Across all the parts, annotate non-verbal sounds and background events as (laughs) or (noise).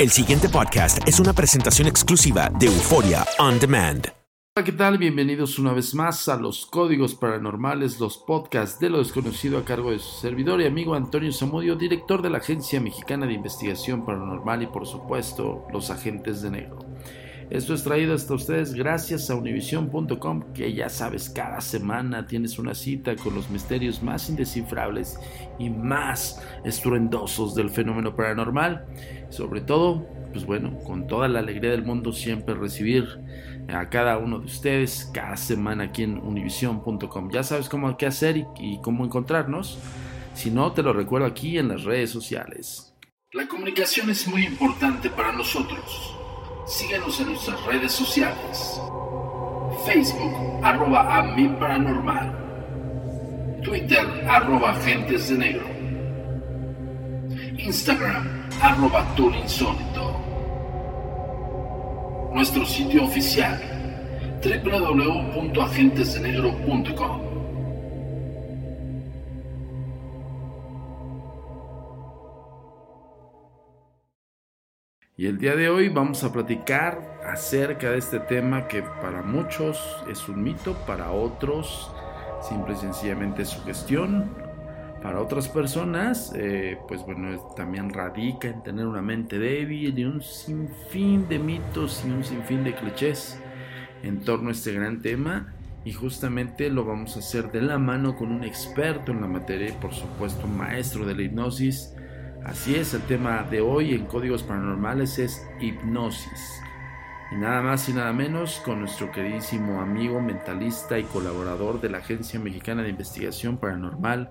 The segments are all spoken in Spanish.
El siguiente podcast es una presentación exclusiva de Euforia On Demand. Hola, ¿qué tal? Bienvenidos una vez más a los Códigos Paranormales, los podcasts de lo desconocido a cargo de su servidor y amigo Antonio Zamudio, director de la Agencia Mexicana de Investigación Paranormal y por supuesto los agentes de negro. Esto es traído hasta ustedes gracias a univision.com, que ya sabes, cada semana tienes una cita con los misterios más indescifrables y más estruendosos del fenómeno paranormal. Sobre todo, pues bueno, con toda la alegría del mundo siempre recibir a cada uno de ustedes cada semana aquí en univision.com. Ya sabes cómo qué hacer y, cómo encontrarnos. Si no, te lo recuerdo aquí en las redes sociales. La comunicación es muy importante para nosotros. Síguenos en nuestras redes sociales. Facebook, arroba a mi paranormal. Twitter, arroba agentes de negro. Instagram, arroba insólito. Nuestro sitio oficial, www.agentesdenegro.com. Y el día de hoy vamos a platicar acerca de este tema que para muchos es un mito, para otros simple y sencillamente es sugestión, para otras personas, eh, pues bueno, también radica en tener una mente débil y un sinfín de mitos y un sinfín de clichés en torno a este gran tema. Y justamente lo vamos a hacer de la mano con un experto en la materia y por supuesto maestro de la hipnosis, Así es, el tema de hoy en Códigos Paranormales es hipnosis. Y nada más y nada menos con nuestro queridísimo amigo mentalista y colaborador de la Agencia Mexicana de Investigación Paranormal,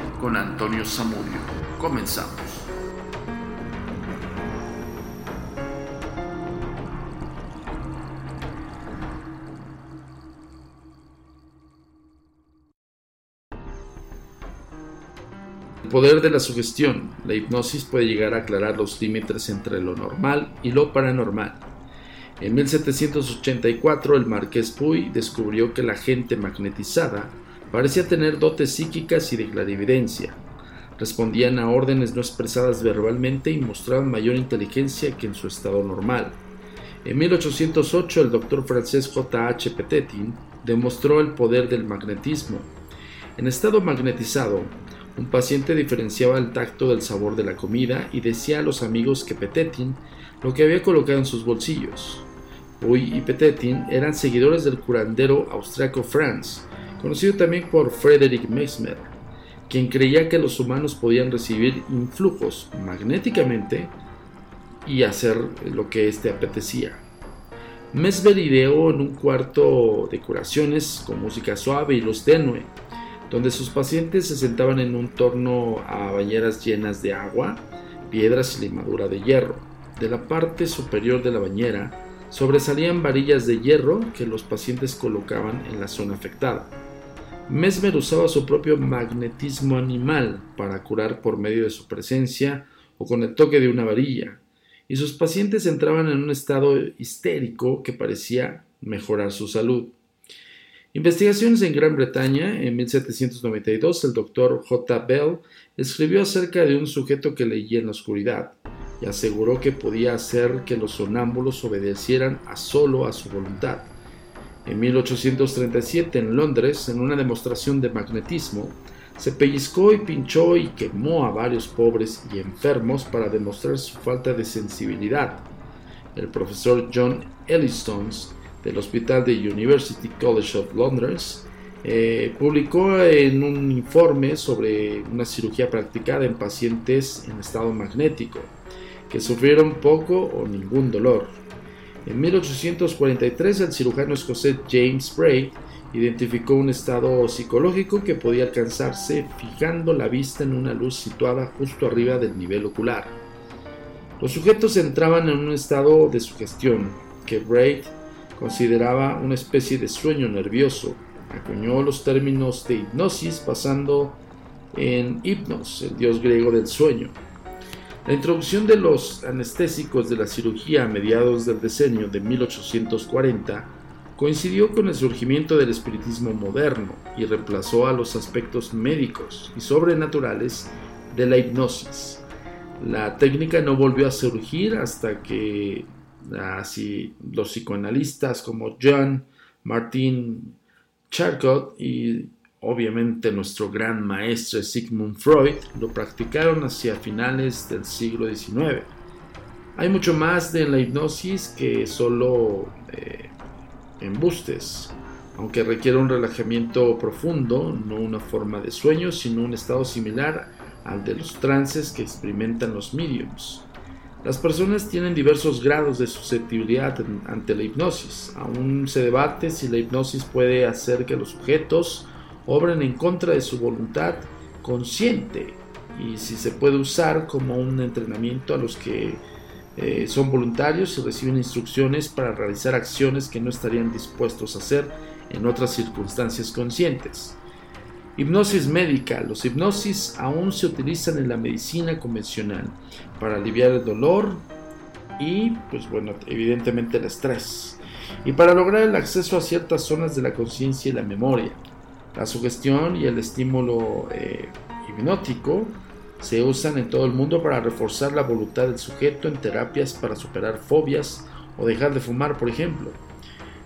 con Antonio Zamudio. Comenzamos. poder de la sugestión, la hipnosis puede llegar a aclarar los límites entre lo normal y lo paranormal. En 1784 el marqués Puy descubrió que la gente magnetizada parecía tener dotes psíquicas y de clarividencia. Respondían a órdenes no expresadas verbalmente y mostraban mayor inteligencia que en su estado normal. En 1808 el doctor francés J. H. Petetin demostró el poder del magnetismo. En estado magnetizado, un paciente diferenciaba el tacto del sabor de la comida y decía a los amigos que Petetin lo que había colocado en sus bolsillos. Puy y Petetin eran seguidores del curandero austriaco Franz, conocido también por Frederick Mesmer, quien creía que los humanos podían recibir influjos magnéticamente y hacer lo que éste apetecía. Mesmer ideó en un cuarto de curaciones con música suave y luz tenue, donde sus pacientes se sentaban en un torno a bañeras llenas de agua, piedras y limadura de hierro. De la parte superior de la bañera sobresalían varillas de hierro que los pacientes colocaban en la zona afectada. Mesmer usaba su propio magnetismo animal para curar por medio de su presencia o con el toque de una varilla, y sus pacientes entraban en un estado histérico que parecía mejorar su salud. Investigaciones en Gran Bretaña, en 1792, el doctor J. Bell escribió acerca de un sujeto que leía en la oscuridad y aseguró que podía hacer que los sonámbulos obedecieran a solo a su voluntad. En 1837, en Londres, en una demostración de magnetismo, se pellizcó y pinchó y quemó a varios pobres y enfermos para demostrar su falta de sensibilidad. El profesor John Elliston del Hospital de University College of Londres, eh, publicó en un informe sobre una cirugía practicada en pacientes en estado magnético, que sufrieron poco o ningún dolor. En 1843 el cirujano escocés James Bray identificó un estado psicológico que podía alcanzarse fijando la vista en una luz situada justo arriba del nivel ocular. Los sujetos entraban en un estado de sugestión que Braid consideraba una especie de sueño nervioso. Acuñó los términos de hipnosis pasando en hipnos, el dios griego del sueño. La introducción de los anestésicos de la cirugía a mediados del decenio de 1840 coincidió con el surgimiento del espiritismo moderno y reemplazó a los aspectos médicos y sobrenaturales de la hipnosis. La técnica no volvió a surgir hasta que así, los psicoanalistas como John Martin Charcot y obviamente nuestro gran maestro Sigmund Freud lo practicaron hacia finales del siglo XIX. Hay mucho más de la hipnosis que solo eh, embustes, aunque requiere un relajamiento profundo, no una forma de sueño, sino un estado similar al de los trances que experimentan los mediums. Las personas tienen diversos grados de susceptibilidad ante la hipnosis. Aún se debate si la hipnosis puede hacer que los sujetos obren en contra de su voluntad consciente y si se puede usar como un entrenamiento a los que eh, son voluntarios y reciben instrucciones para realizar acciones que no estarían dispuestos a hacer en otras circunstancias conscientes. Hipnosis médica. Los hipnosis aún se utilizan en la medicina convencional para aliviar el dolor y, pues bueno, evidentemente el estrés. Y para lograr el acceso a ciertas zonas de la conciencia y la memoria. La sugestión y el estímulo eh, hipnótico se usan en todo el mundo para reforzar la voluntad del sujeto en terapias para superar fobias o dejar de fumar, por ejemplo.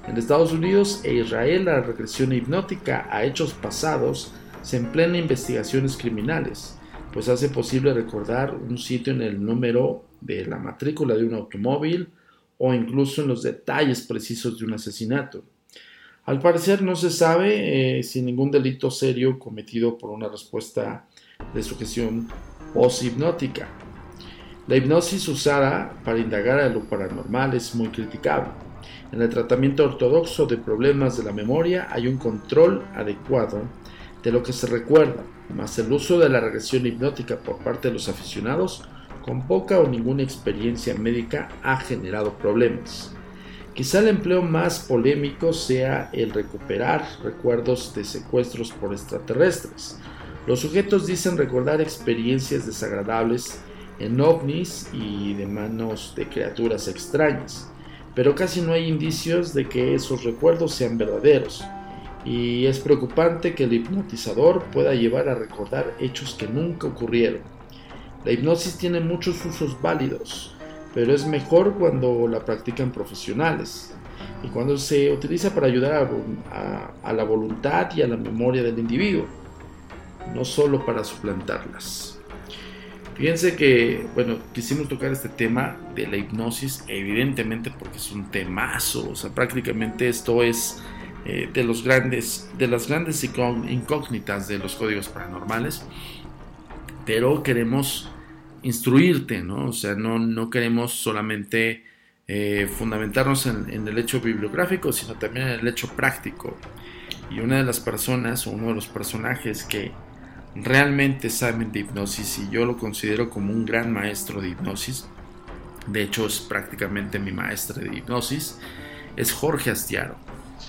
En Estados Unidos e Israel la regresión hipnótica a hechos pasados se emplea en investigaciones criminales, pues hace posible recordar un sitio en el número de la matrícula de un automóvil o incluso en los detalles precisos de un asesinato. Al parecer no se sabe eh, si ningún delito serio cometido por una respuesta de sujeción post-hipnótica. La hipnosis usada para indagar a lo paranormal es muy criticable. En el tratamiento ortodoxo de problemas de la memoria hay un control adecuado de lo que se recuerda, más el uso de la regresión hipnótica por parte de los aficionados con poca o ninguna experiencia médica ha generado problemas. Quizá el empleo más polémico sea el recuperar recuerdos de secuestros por extraterrestres. Los sujetos dicen recordar experiencias desagradables en ovnis y de manos de criaturas extrañas, pero casi no hay indicios de que esos recuerdos sean verdaderos, y es preocupante que el hipnotizador pueda llevar a recordar hechos que nunca ocurrieron. La hipnosis tiene muchos usos válidos, pero es mejor cuando la practican profesionales y cuando se utiliza para ayudar a, la voluntad y a la memoria del individuo, no solo para suplantarlas. Fíjense que, bueno, quisimos tocar este tema de la hipnosis, evidentemente porque es un temazo, o sea, prácticamente esto es eh, de, los grandes, de las grandes incógnitas de los códigos paranormales, pero queremos instruirte, ¿no? O sea, no, no queremos solamente eh, fundamentarnos en, el hecho bibliográfico, sino también en el hecho práctico. Y una de las personas o uno de los personajes que realmente saben de hipnosis y yo lo considero como un gran maestro de hipnosis, de hecho es prácticamente mi maestro de hipnosis, es Jorge Astiaro.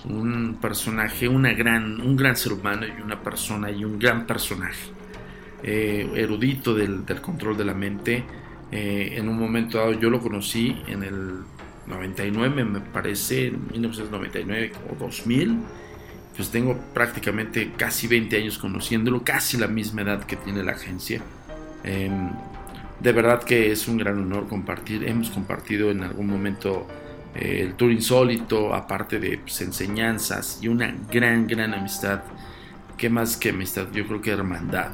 Un personaje, una gran, un gran ser humano y una persona y un gran personaje. Eh, erudito del, control de la mente. Eh, en un momento dado yo lo conocí en el 99, me parece, 1999 o 2000. Pues tengo prácticamente casi 20 años conociéndolo, casi la misma edad que tiene la agencia. Em, de verdad que es un gran honor compartir. Hemos compartido en algún momento eh, el tour insólito, aparte de pues, enseñanzas y una gran, gran amistad. ¿Qué más que amistad? Yo creo que hermandad.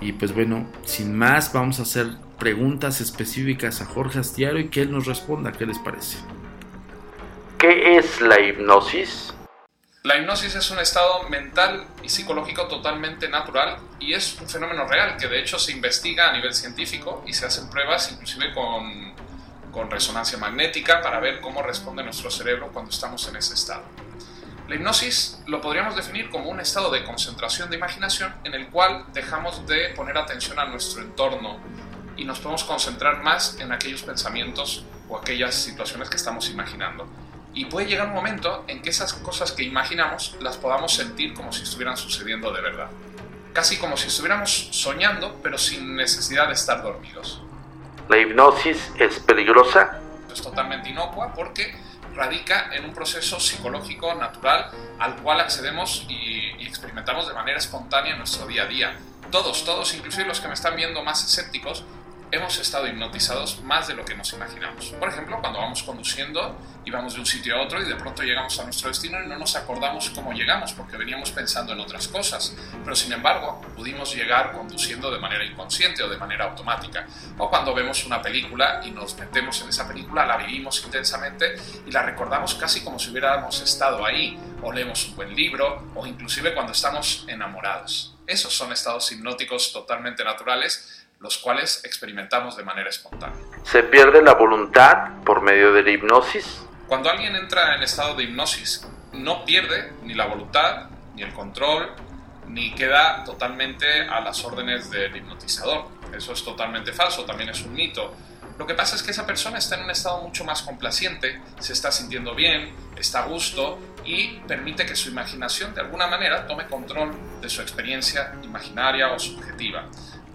Y pues bueno, sin más, vamos a hacer preguntas específicas a Jorge Astiaro y que él nos responda. ¿Qué les parece? ¿Qué es la hipnosis? La hipnosis es un estado mental y psicológico totalmente natural y es un fenómeno real que de hecho se investiga a nivel científico y se hacen pruebas inclusive con, con resonancia magnética para ver cómo responde nuestro cerebro cuando estamos en ese estado. La hipnosis lo podríamos definir como un estado de concentración de imaginación en el cual dejamos de poner atención a nuestro entorno y nos podemos concentrar más en aquellos pensamientos o aquellas situaciones que estamos imaginando. Y puede llegar un momento en que esas cosas que imaginamos las podamos sentir como si estuvieran sucediendo de verdad. Casi como si estuviéramos soñando, pero sin necesidad de estar dormidos. ¿La hipnosis es peligrosa? Es totalmente inocua porque radica en un proceso psicológico natural al cual accedemos y, experimentamos de manera espontánea en nuestro día a día. Todos, todos, inclusive los que me están viendo más escépticos, hemos estado hipnotizados más de lo que nos imaginamos. Por ejemplo, cuando vamos conduciendo y vamos de un sitio a otro y de pronto llegamos a nuestro destino y no nos acordamos cómo llegamos porque veníamos pensando en otras cosas. Pero sin embargo, pudimos llegar conduciendo de manera inconsciente o de manera automática. O cuando vemos una película y nos metemos en esa película, la vivimos intensamente y la recordamos casi como si hubiéramos estado ahí. O leemos un buen libro o inclusive cuando estamos enamorados. Esos son estados hipnóticos totalmente naturales los cuales experimentamos de manera espontánea. ¿Se pierde la voluntad por medio de la hipnosis? Cuando alguien entra en estado de hipnosis, no pierde ni la voluntad, ni el control, ni queda totalmente a las órdenes del hipnotizador. Eso es totalmente falso, también es un mito. Lo que pasa es que esa persona está en un estado mucho más complaciente, se está sintiendo bien, está a gusto y permite que su imaginación de alguna manera tome control de su experiencia imaginaria o subjetiva.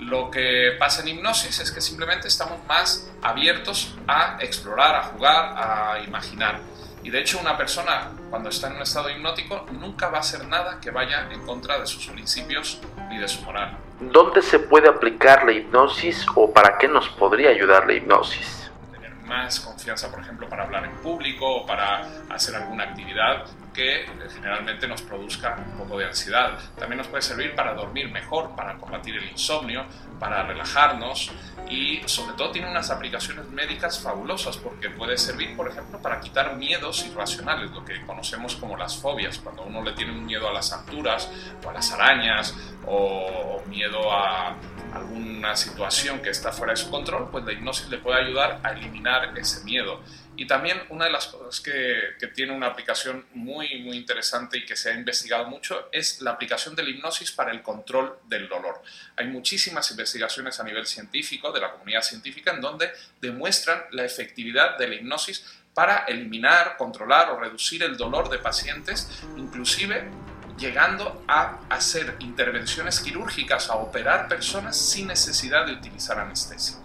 Lo que pasa en hipnosis es que simplemente estamos más abiertos a explorar, a jugar, a imaginar. Y de hecho una persona cuando está en un estado hipnótico nunca va a hacer nada que vaya en contra de sus principios ni de su moral. ¿Dónde se puede aplicar la hipnosis o para qué nos podría ayudar la hipnosis? Tener más confianza, por ejemplo, para hablar en público o para hacer alguna actividad que generalmente nos produzca un poco de ansiedad. También nos puede servir para dormir mejor, para combatir el insomnio, para relajarnos y sobre todo tiene unas aplicaciones médicas fabulosas porque puede servir, por ejemplo, para quitar miedos irracionales, lo que conocemos como las fobias, cuando uno le tiene un miedo a las alturas o a las arañas o miedo a alguna situación que está fuera de su control, pues la hipnosis le puede ayudar a eliminar ese miedo. Y también una de las cosas que, que, tiene una aplicación muy, muy interesante y que se ha investigado mucho es la aplicación de la hipnosis para el control del dolor. Hay muchísimas investigaciones a nivel científico, de la comunidad científica, en donde demuestran la efectividad de la hipnosis para eliminar, controlar o reducir el dolor de pacientes, inclusive llegando a hacer intervenciones quirúrgicas, a operar personas sin necesidad de utilizar anestesia.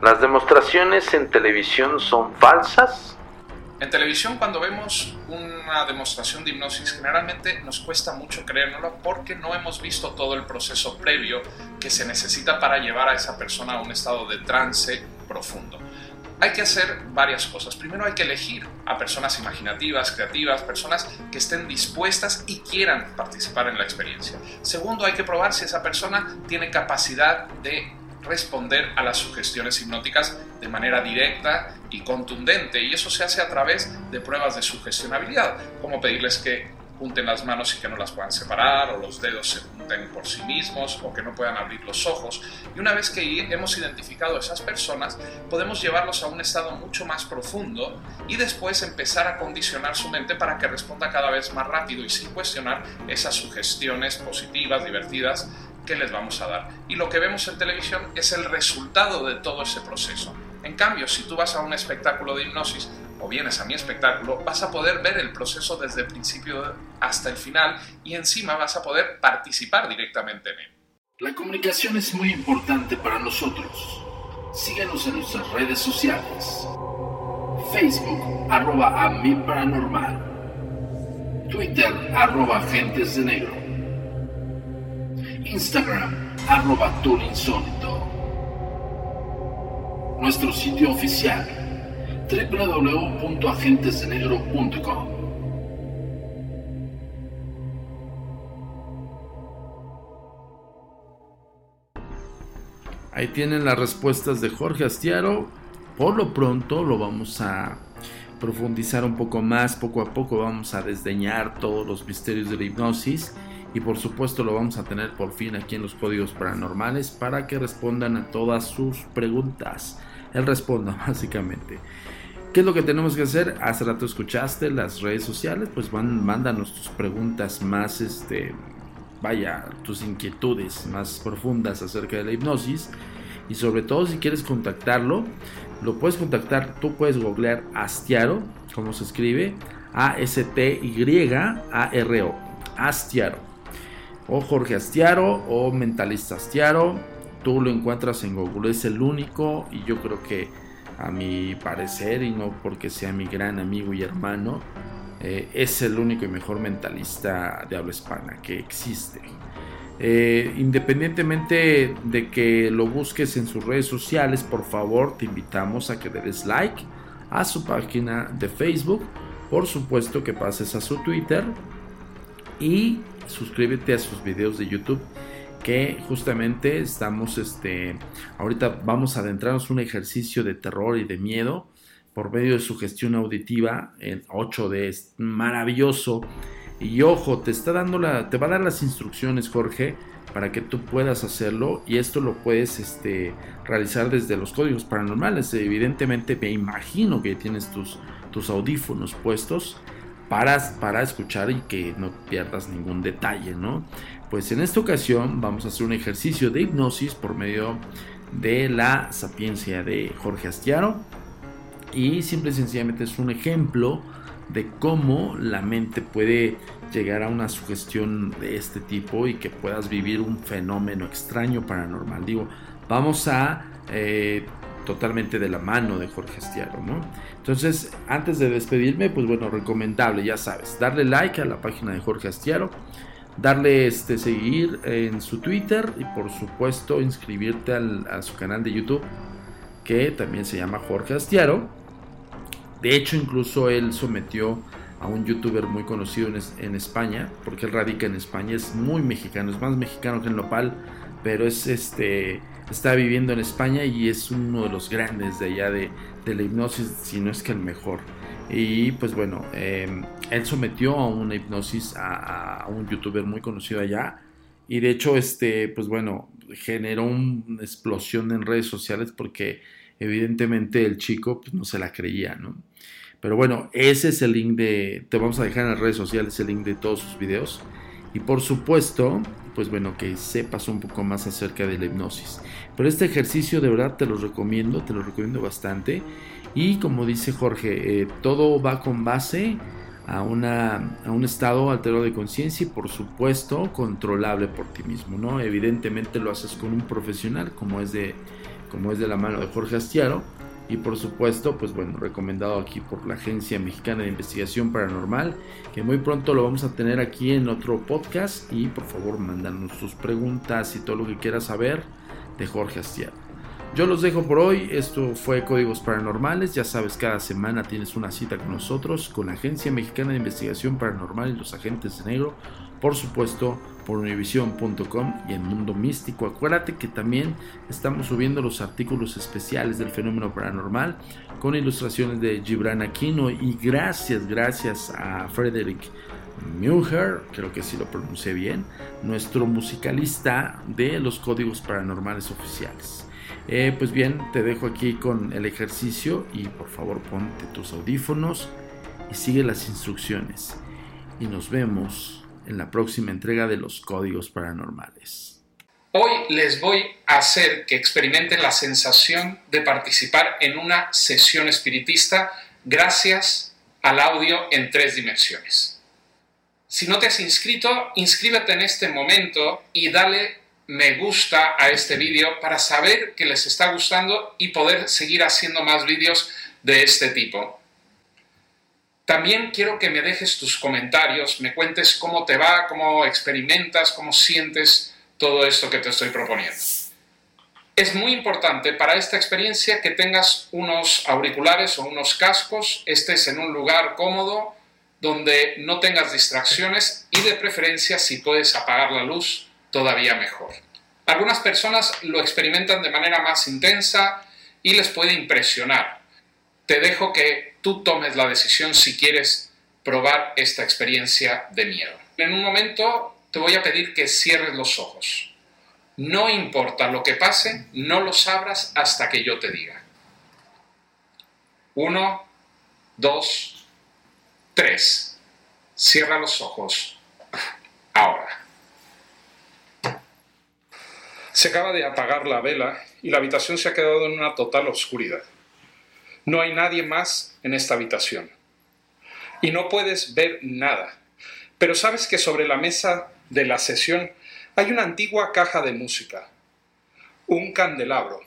¿Las demostraciones en televisión son falsas? En televisión cuando vemos una demostración de hipnosis generalmente nos cuesta mucho creérnoslo porque no hemos visto todo el proceso previo que se necesita para llevar a esa persona a un estado de trance profundo. Hay que hacer varias cosas. Primero hay que elegir a personas imaginativas, creativas, personas que estén dispuestas y quieran participar en la experiencia. Segundo, hay que probar si esa persona tiene capacidad de responder a las sugestiones hipnóticas de manera directa y contundente y eso se hace a través de pruebas de sugestionabilidad, como pedirles que junten las manos y que no las puedan separar, o los dedos se junten por sí mismos, o que no puedan abrir los ojos. Y una vez que hemos identificado a esas personas, podemos llevarlos a un estado mucho más profundo y después empezar a condicionar su mente para que responda cada vez más rápido y sin cuestionar esas sugestiones positivas, divertidas que les vamos a dar. Y lo que vemos en televisión es el resultado de todo ese proceso. En cambio, si tú vas a un espectáculo de hipnosis, o vienes a mi espectáculo, vas a poder ver el proceso desde el principio hasta el final y encima vas a poder participar directamente en él. La comunicación es muy importante para nosotros. Síguenos en nuestras redes sociales. Facebook, arroba a mi paranormal. Twitter, arroba agentes de negro. Instagram, arroba insólito. Nuestro sitio oficial www.agentesdenegro.com. Ahí tienen las respuestas de Jorge Astiaro. Por lo pronto lo vamos a profundizar un poco más, poco a poco vamos a desdeñar todos los misterios de la hipnosis y por supuesto lo vamos a tener por fin aquí en los códigos paranormales para que respondan a todas sus preguntas. Él responda (laughs) básicamente. ¿Qué es lo que tenemos que hacer? Hace rato escuchaste las redes sociales, pues van, mándanos tus preguntas más, este, vaya, tus inquietudes más profundas acerca de la hipnosis. y sobre todo si quieres contactarlo, lo puedes contactar, tú puedes googlear Astiaro, como se escribe, A-S-T-Y-A-R-O, Astiaro, o Jorge Astiaro, o Mentalista Astiaro, tú lo encuentras en Google, es el único y yo creo que a mi parecer y no porque sea mi gran amigo y hermano, eh, es el único y mejor mentalista de habla hispana que existe. Eh, independientemente de que lo busques en sus redes sociales, por favor te invitamos a que des like a su página de Facebook, por supuesto que pases a su Twitter y suscríbete a sus videos de YouTube que justamente estamos este ahorita vamos a adentrarnos en un ejercicio de terror y de miedo por medio de su gestión auditiva en 8D es maravilloso y ojo, te está dando la, te va a dar las instrucciones, Jorge, para que tú puedas hacerlo. Y esto lo puedes este, realizar desde los códigos paranormales. Evidentemente, me imagino que tienes tus, tus audífonos puestos para, para escuchar y que no pierdas ningún detalle, ¿no? Pues en esta ocasión vamos a hacer un ejercicio de hipnosis por medio de la sapiencia de Jorge Astiaro. Y simple y sencillamente es un ejemplo de cómo la mente puede llegar a una sugestión de este tipo y que puedas vivir un fenómeno extraño paranormal. Digo, vamos a eh, totalmente de la mano de Jorge Estiaro, ¿no? Entonces, antes de despedirme, pues bueno, recomendable, ya sabes, darle like a la página de Jorge Astiaro, darle este seguir en su Twitter y por supuesto inscribirte a su canal de YouTube que también se llama Jorge Astiaro de hecho, incluso él sometió a un youtuber muy conocido en, España, porque él radica en España, es muy mexicano, es más mexicano que en Nopal, pero es este está viviendo en España y es uno de los grandes de allá de, la hipnosis, si no es que el mejor. Y pues bueno, em, él sometió a una hipnosis a, un youtuber muy conocido allá. Y de hecho, este, pues bueno, generó una explosión en redes sociales porque evidentemente el chico pues, no se la creía, ¿no? Pero bueno, ese es el link de, te vamos a dejar en las redes sociales el link de todos sus videos. Y por supuesto, pues bueno, que sepas un poco más acerca de la hipnosis. Pero este ejercicio de verdad te lo recomiendo, te lo recomiendo bastante. Y como dice Jorge, eh, todo va con base a, una, a un estado alterado de conciencia y por supuesto controlable por ti mismo, ¿no? Evidentemente lo haces con un profesional como es de, como es de la mano de Jorge Astiaro y por supuesto, pues bueno, recomendado aquí por la Agencia Mexicana de Investigación Paranormal, que muy pronto lo vamos a tener aquí en otro podcast y por favor mándanos tus preguntas y todo lo que quieras saber de Jorge Astier. Yo los dejo por hoy, esto fue Códigos Paranormales, ya sabes, cada semana tienes una cita con nosotros, con la Agencia Mexicana de Investigación Paranormal y los agentes de negro, por supuesto por univision.com y en Mundo Místico. Acuérdate que también estamos subiendo los artículos especiales del fenómeno paranormal con ilustraciones de Gibran Aquino y gracias, gracias a Frederick Muher, creo que sí lo pronuncié bien, nuestro musicalista de los códigos paranormales oficiales. Eh, pues bien, te dejo aquí con el ejercicio y por favor ponte tus audífonos y sigue las instrucciones. Y nos vemos en la próxima entrega de los códigos paranormales. Hoy les voy a hacer que experimenten la sensación de participar en una sesión espiritista gracias al audio en tres dimensiones. Si no te has inscrito, inscríbete en este momento y dale me gusta a este vídeo para saber que les está gustando y poder seguir haciendo más vídeos de este tipo. También quiero que me dejes tus comentarios, me cuentes cómo te va, cómo experimentas, cómo sientes todo esto que te estoy proponiendo. Es muy importante para esta experiencia que tengas unos auriculares o unos cascos, estés en un lugar cómodo, donde no tengas distracciones y de preferencia si puedes apagar la luz, todavía mejor. Algunas personas lo experimentan de manera más intensa y les puede impresionar. Te dejo que tú tomes la decisión si quieres probar esta experiencia de miedo. En un momento te voy a pedir que cierres los ojos. No importa lo que pase, no los abras hasta que yo te diga. Uno, dos, tres. Cierra los ojos. Ahora. Se acaba de apagar la vela y la habitación se ha quedado en una total oscuridad. No hay nadie más en esta habitación. Y no puedes ver nada. Pero sabes que sobre la mesa de la sesión hay una antigua caja de música, un candelabro,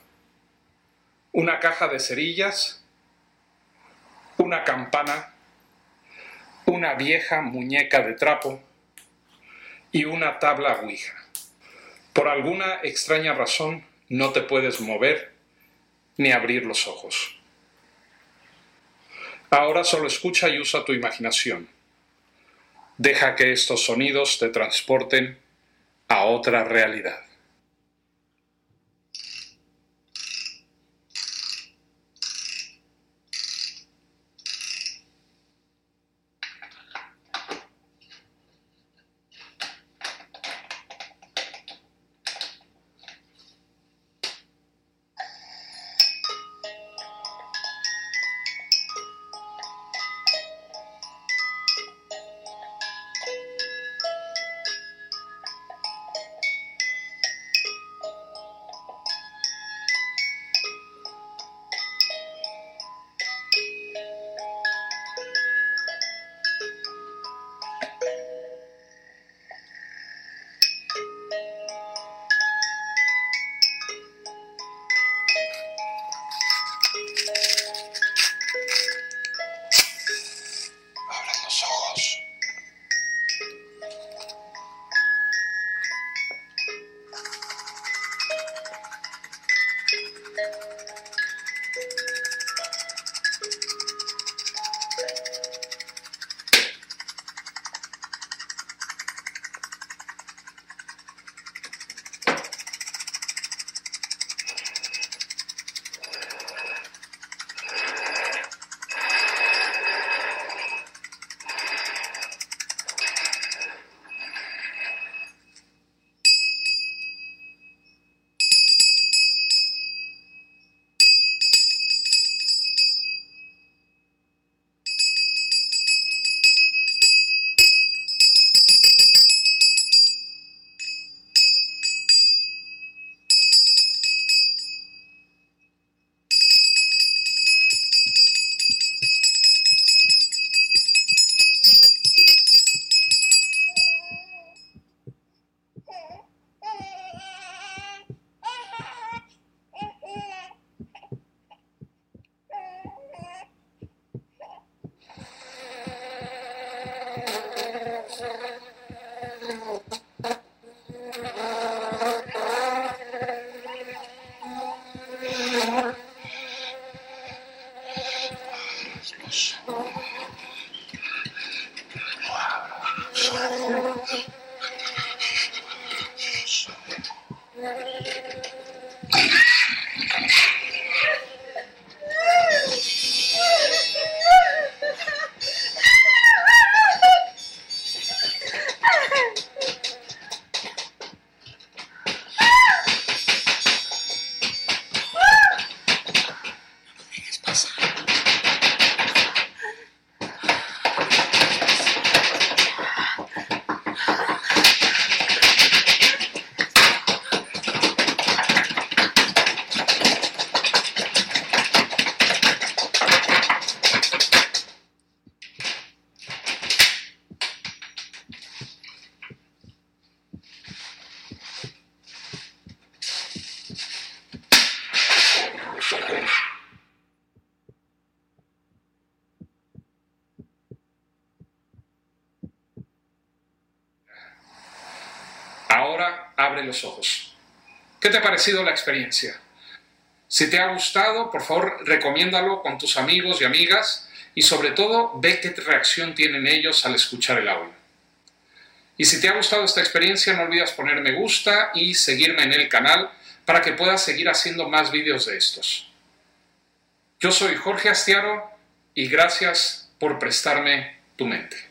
una caja de cerillas, una campana, una vieja muñeca de trapo y una tabla ouija. Por alguna extraña razón no te puedes mover ni abrir los ojos. Ahora solo escucha y usa tu imaginación. Deja que estos sonidos te transporten a otra realidad. Abre los ojos. ¿Qué te ha parecido la experiencia? Si te ha gustado, por favor, recomiéndalo con tus amigos y amigas y sobre todo ve qué reacción tienen ellos al escuchar el audio. Y si te ha gustado esta experiencia, no olvides poner me gusta y seguirme en el canal para que puedas seguir haciendo más vídeos de estos. Yo soy Jorge Astiaro y gracias por prestarme tu mente.